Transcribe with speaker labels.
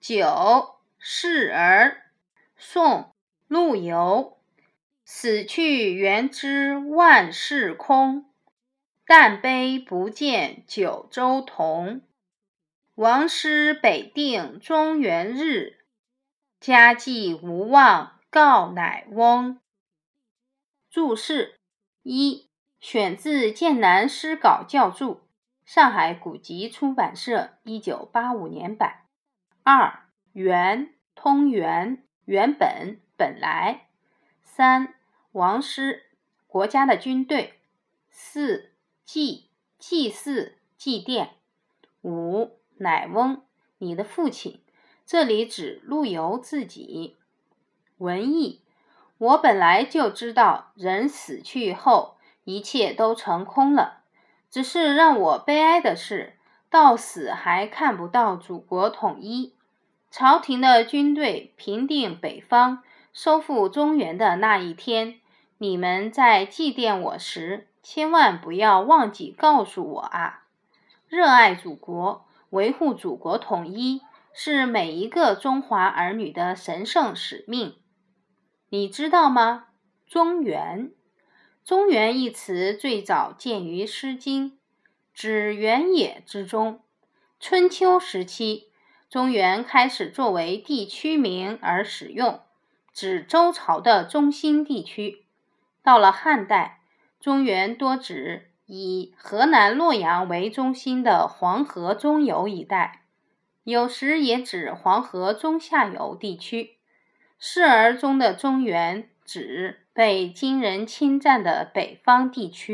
Speaker 1: 九示儿，宋·陆游。死去元知万事空，但悲不见九州同。王师北定中原日，家祭无忘告乃翁。注释一：选自《剑南诗稿校注》，上海古籍出版社，一九八五年版。二原通原原本本来。三王师国家的军队。四祭祭祀祭奠。五乃翁你的父亲这里指陆游自己。文艺我本来就知道人死去后一切都成空了，只是让我悲哀的是。到死还看不到祖国统一，朝廷的军队平定北方、收复中原的那一天，你们在祭奠我时，千万不要忘记告诉我啊！热爱祖国、维护祖国统一，是每一个中华儿女的神圣使命。你知道吗？中原，中原一词最早见于《诗经》。指原野之中，春秋时期，中原开始作为地区名而使用，指周朝的中心地区。到了汉代，中原多指以河南洛阳为中心的黄河中游一带，有时也指黄河中下游地区。示儿中的中原指被金人侵占的北方地区。